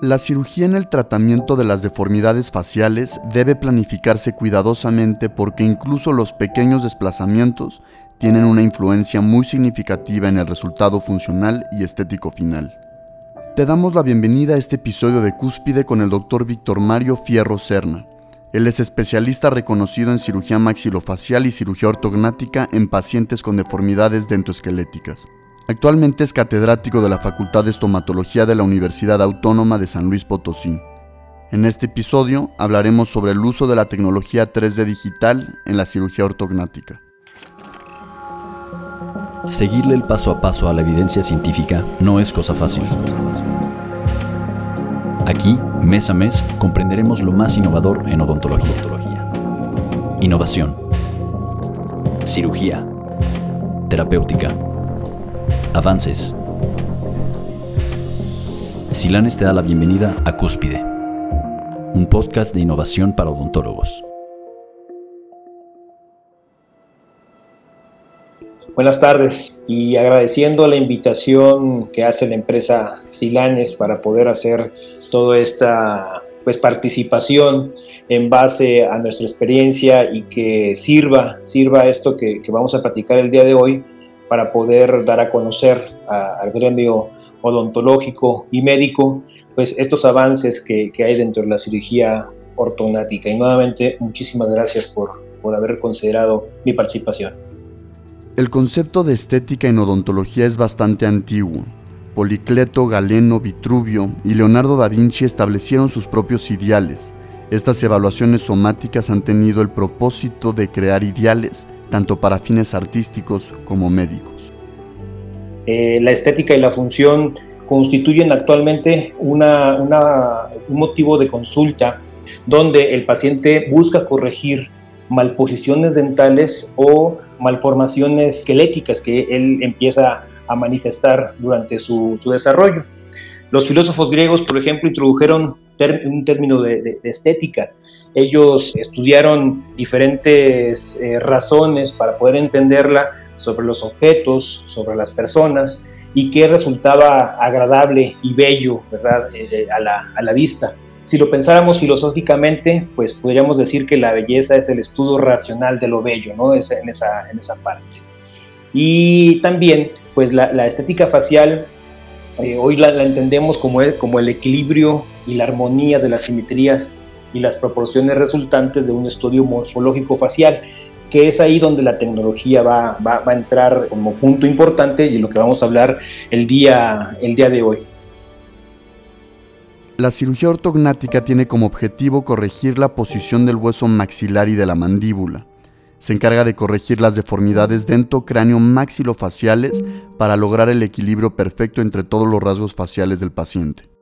La cirugía en el tratamiento de las deformidades faciales debe planificarse cuidadosamente porque incluso los pequeños desplazamientos tienen una influencia muy significativa en el resultado funcional y estético final. Te damos la bienvenida a este episodio de Cúspide con el doctor Víctor Mario Fierro Serna. Él es especialista reconocido en cirugía maxilofacial y cirugía ortognática en pacientes con deformidades dentoesqueléticas. Actualmente es catedrático de la Facultad de Estomatología de la Universidad Autónoma de San Luis Potosí. En este episodio hablaremos sobre el uso de la tecnología 3D digital en la cirugía ortognática. Seguirle el paso a paso a la evidencia científica no es cosa fácil. Aquí, mes a mes, comprenderemos lo más innovador en odontología. Innovación. Cirugía. Terapéutica Avances. Silanes te da la bienvenida a Cúspide, un podcast de innovación para odontólogos. Buenas tardes y agradeciendo la invitación que hace la empresa Silanes para poder hacer toda esta pues, participación en base a nuestra experiencia y que sirva, sirva esto que, que vamos a platicar el día de hoy para poder dar a conocer al gremio odontológico y médico pues estos avances que, hay dentro de la cirugía ortognática. Y nuevamente, muchísimas gracias por, por haber considerado mi participación. El concepto de estética en odontología es bastante antiguo. Policleto, Galeno, Vitruvio y Leonardo da Vinci establecieron sus propios ideales. Estas evaluaciones somáticas han tenido el propósito de crear ideales tanto para fines artísticos como médicos. Eh, la estética y la función constituyen actualmente un motivo de consulta donde el paciente busca corregir malposiciones dentales o malformaciones esqueléticas que él empieza a manifestar durante su, desarrollo. Los filósofos griegos, por ejemplo, introdujeron un término de estética ellos estudiaron diferentes eh, razones para poder entenderla sobre los objetos, sobre las personas y qué resultaba agradable y bello ¿verdad? Eh, a, la, a la vista. Si lo pensáramos filosóficamente, pues podríamos decir que la belleza es el estudio racional de lo bello, ¿no? Es en, esa, parte. Y también, pues la, estética facial, eh, hoy la, entendemos como el equilibrio y la armonía de las simetrías y las proporciones resultantes de un estudio morfológico facial, que es ahí donde la tecnología va, va, a entrar como punto importante y lo que vamos a hablar el día, el día de hoy. La cirugía ortognática tiene como objetivo corregir la posición del hueso maxilar y de la mandíbula. Se encarga de corregir las deformidades dentocráneo maxilofaciales para lograr el equilibrio perfecto entre todos los rasgos faciales del paciente.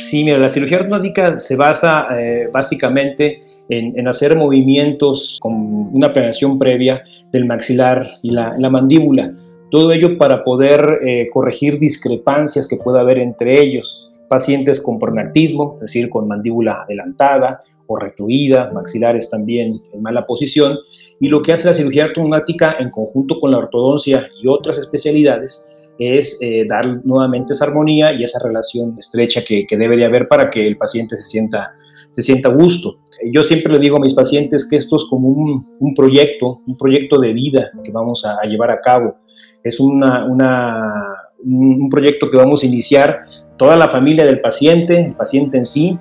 Sí, mira, la cirugía ortodóntica se basa eh, básicamente en, hacer movimientos con una planeación previa del maxilar y la, mandíbula. Todo ello para poder eh, corregir discrepancias que pueda haber entre ellos. Pacientes con pronactismo, es decir, con mandíbula adelantada o retuida, maxilares también en mala posición. Y lo que hace la cirugía ortognática en conjunto con la ortodoncia y otras especialidades es eh, dar nuevamente esa armonía y esa relación estrecha que, debe de haber para que el paciente se sienta, se sienta a gusto. Yo siempre le digo a mis pacientes que esto es como un, proyecto, un proyecto de vida que vamos a, llevar a cabo. Es una, un proyecto que vamos a iniciar toda la familia del paciente, el paciente en sí,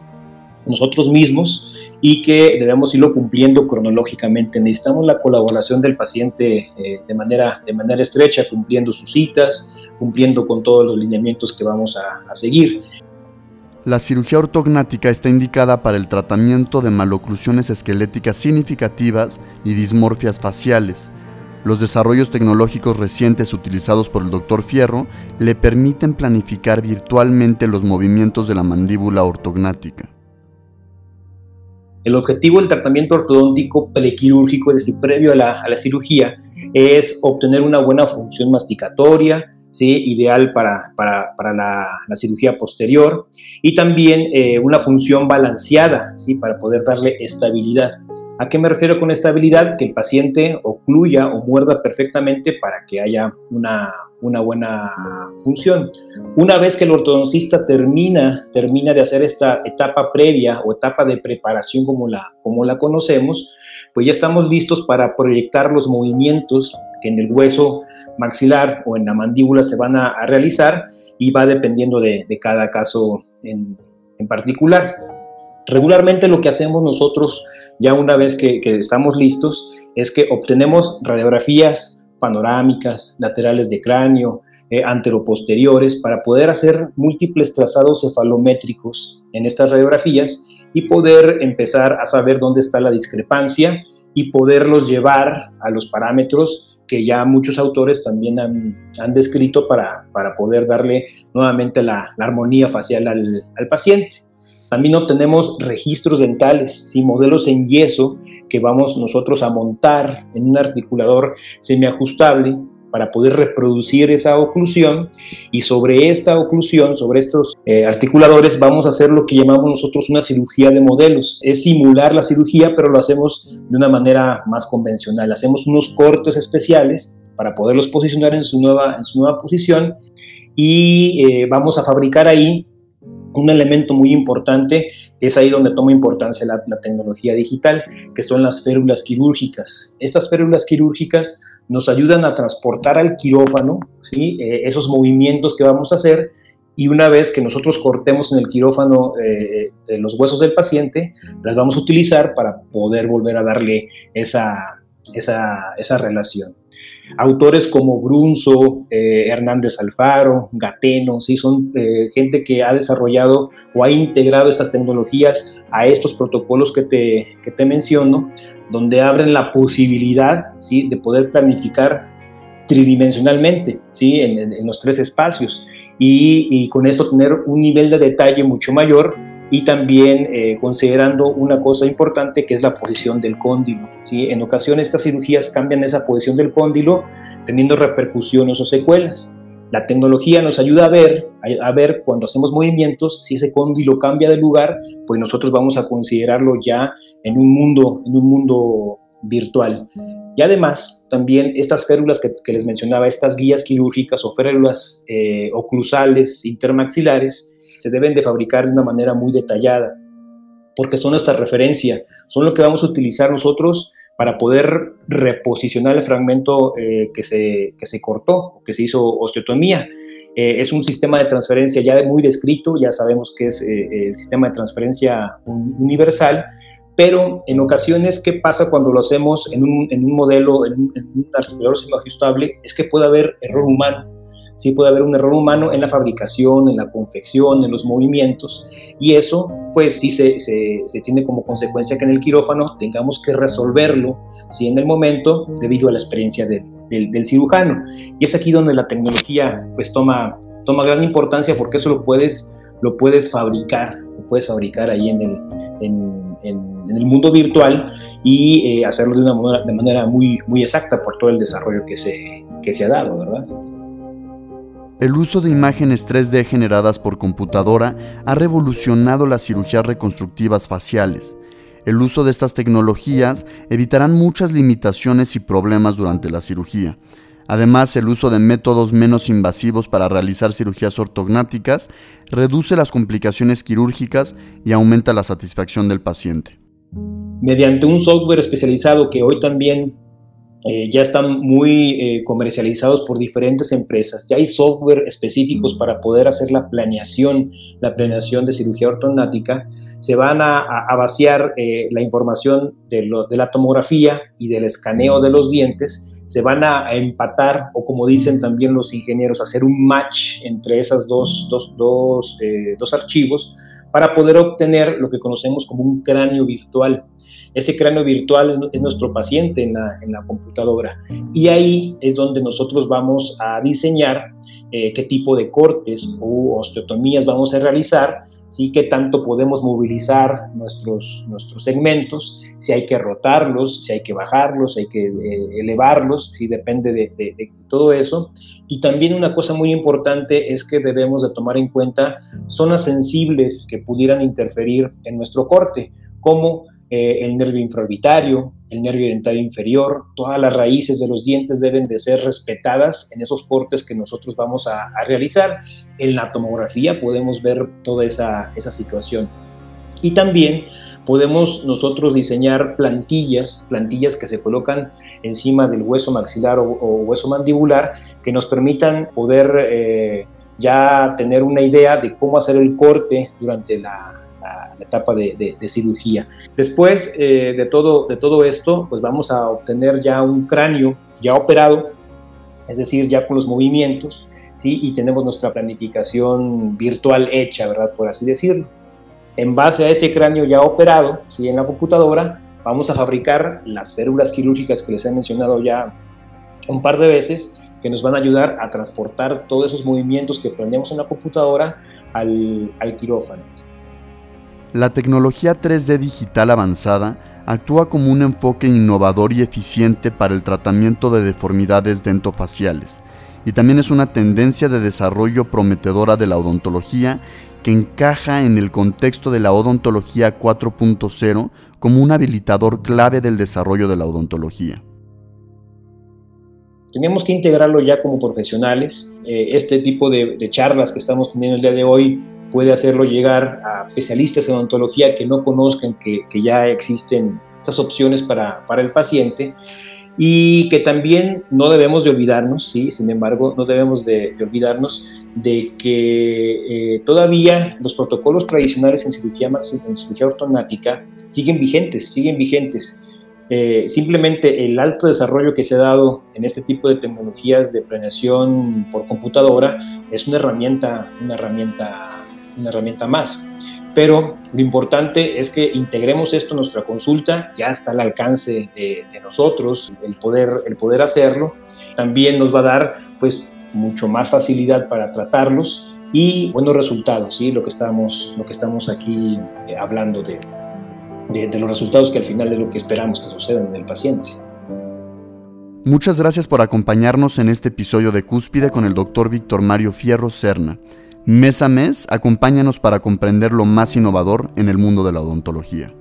nosotros mismos, y que debemos irlo cumpliendo cronológicamente. Necesitamos la colaboración del paciente eh, de, manera, de manera estrecha, cumpliendo sus citas, cumpliendo con todos los lineamientos que vamos a, seguir. La cirugía ortognática está indicada para el tratamiento de maloclusiones esqueléticas significativas y dismorfias faciales. Los desarrollos tecnológicos recientes utilizados por el Dr. Fierro le permiten planificar virtualmente los movimientos de la mandíbula ortognática. El objetivo del tratamiento ortodóntico prequirúrgico, es decir, previo a la, cirugía, es obtener una buena función masticatoria, ¿sí? ideal para, la, cirugía posterior, y también eh, una función balanceada ¿sí? para poder darle estabilidad. ¿A qué me refiero con estabilidad? Que el paciente ocluya o muerda perfectamente para que haya una, una buena función. Una vez que el ortodoncista termina, termina de hacer esta etapa previa o etapa de preparación como la, como la conocemos, pues ya estamos listos para proyectar los movimientos que en el hueso maxilar o en la mandíbula se van a, realizar y va dependiendo de, cada caso en, particular. Regularmente lo que hacemos nosotros ya una vez que, estamos listos es que obtenemos radiografías panorámicas, laterales de cráneo, eh, anteroposteriores, para poder hacer múltiples trazados cefalométricos en estas radiografías y poder empezar a saber dónde está la discrepancia y poderlos llevar a los parámetros que ya muchos autores también han, descrito para, para, poder darle nuevamente la, armonía facial al, al, paciente. También obtenemos registros dentales, ¿sí? modelos en yeso que vamos nosotros a montar en un articulador semiajustable para poder reproducir esa oclusión y sobre esta oclusión, sobre estos eh, articuladores, vamos a hacer lo que llamamos nosotros una cirugía de modelos. Es simular la cirugía, pero lo hacemos de una manera más convencional. Hacemos unos cortes especiales para poderlos posicionar en su nueva, en su nueva posición y eh, vamos a fabricar ahí un elemento muy importante, que es ahí donde toma importancia la, tecnología digital, que son las férulas quirúrgicas. Estas férulas quirúrgicas nos ayudan a transportar al quirófano ¿sí? Eh, esos movimientos que vamos a hacer y una vez que nosotros cortemos en el quirófano eh, los huesos del paciente, las vamos a utilizar para poder volver a darle esa, esa, esa relación. Autores como Brunzo, eh, Hernández Alfaro, Gateno, ¿sí? son gente que ha desarrollado o ha integrado estas tecnologías a estos protocolos que te, que te menciono donde abren la posibilidad ¿sí? de poder planificar tridimensionalmente ¿sí? en, los tres espacios y, con esto tener un nivel de detalle mucho mayor y también eh, considerando una cosa importante que es la posición del cóndilo. ¿sí? En ocasiones estas cirugías cambian esa posición del cóndilo teniendo repercusiones o secuelas. La tecnología nos ayuda a ver, a, ver cuando hacemos movimientos, si ese cóndilo cambia de lugar, pues nosotros vamos a considerarlo ya en un mundo, en un mundo virtual. Y además, también estas férulas que, les mencionaba, estas guías quirúrgicas o férulas eh, oclusales intermaxilares, se deben de fabricar de una manera muy detallada, porque son nuestra referencia, son lo que vamos a utilizar nosotros para poder reposicionar el fragmento eh, que, se, que se cortó, que se hizo osteotomía. Eh, es un sistema de transferencia ya muy descrito, ya sabemos que es eh, el sistema de transferencia universal, pero en ocasiones, ¿qué pasa cuando lo hacemos en un, en un modelo, en un, en un articulador semiajustable? Es que puede haber error humano sí puede haber un error humano en la fabricación, en la confección, en los movimientos, y eso pues sí se, se, tiene como consecuencia que en el quirófano tengamos que resolverlo, ¿sí? en el momento, debido a la experiencia del, del, cirujano. Y es aquí donde la tecnología pues toma, toma gran importancia porque eso lo puedes, lo puedes fabricar, lo puedes fabricar ahí en el, en, en, el mundo virtual y eh, hacerlo de una manera, de manera muy, muy exacta por todo el desarrollo que se, que se ha dado, ¿verdad? El uso de imágenes 3D generadas por computadora ha revolucionado las cirugías reconstructivas faciales. El uso de estas tecnologías evitarán muchas limitaciones y problemas durante la cirugía. Además, el uso de métodos menos invasivos para realizar cirugías ortognáticas reduce las complicaciones quirúrgicas y aumenta la satisfacción del paciente. Mediante un software especializado que hoy también eh, ya están muy eh, comercializados por diferentes empresas. Ya hay software específicos para poder hacer la planeación, la planeación de cirugía ortognática. Se van a, vaciar eh, la información de, la tomografía y del escaneo de los dientes. Se van a, empatar, o como dicen también los ingenieros, hacer un match entre esos dos, dos, dos, dos archivos para poder obtener lo que conocemos como un cráneo virtual. Ese cráneo virtual es, nuestro paciente en la, computadora y ahí es donde nosotros vamos a diseñar eh, qué tipo de cortes o osteotomías vamos a realizar, ¿sí? qué tanto podemos movilizar nuestros, nuestros segmentos, si hay que rotarlos, si hay que bajarlos, si hay que eh, elevarlos, si depende de, de, todo eso. Y también una cosa muy importante es que debemos de tomar en cuenta zonas sensibles que pudieran interferir en nuestro corte, como eh, el nervio infraorbitario, el nervio dentario inferior, todas las raíces de los dientes deben de ser respetadas en esos cortes que nosotros vamos a, realizar. En la tomografía podemos ver toda esa, esa situación. Y también podemos nosotros diseñar plantillas, plantillas que se colocan encima del hueso maxilar o, hueso mandibular, que nos permitan poder eh, ya tener una idea de cómo hacer el corte durante la, etapa de, cirugía. Después eh, de, todo, de todo esto, pues vamos a obtener ya un cráneo ya operado, es decir, ya con los movimientos, ¿sí? y tenemos nuestra planificación virtual hecha, ¿verdad? Por así decirlo. En base a ese cráneo ya operado, ¿sí? en la computadora, vamos a fabricar las férulas quirúrgicas que les he mencionado ya un par de veces, que nos van a ayudar a transportar todos esos movimientos que planeamos en la computadora al quirófano. La tecnología 3D digital avanzada actúa como un enfoque innovador y eficiente para el tratamiento de deformidades dentofaciales y también es una tendencia de desarrollo prometedora de la odontología que encaja en el contexto de la odontología 4.0 como un habilitador clave del desarrollo de la odontología. Tenemos que integrarlo ya como profesionales. Eh, este tipo de, charlas que estamos teniendo el día de hoy puede hacerlo llegar a especialistas en odontología que no conozcan que, ya existen estas opciones para, para el paciente y que también no debemos de olvidarnos, ¿sí? sin embargo, no debemos de, olvidarnos de que eh, todavía los protocolos tradicionales en cirugía, en cirugía ortonática siguen vigentes, siguen vigentes. Eh, simplemente el alto desarrollo que se ha dado en este tipo de tecnologías de planeación por computadora es una herramienta, una herramienta, una herramienta más. Pero lo importante es que integremos esto en nuestra consulta, ya está al alcance de, nosotros el poder, el poder hacerlo. También nos va a dar pues mucho más facilidad para tratarlos y buenos resultados, ¿sí? lo, que estamos, lo que estamos aquí eh, hablando de, de, los resultados que al final es lo que esperamos que sucedan en el paciente. Muchas gracias por acompañarnos en este episodio de Cúspide con el doctor Víctor Mario Fierro Serna. Mes a mes, acompáñanos para comprender lo más innovador en el mundo de la odontología.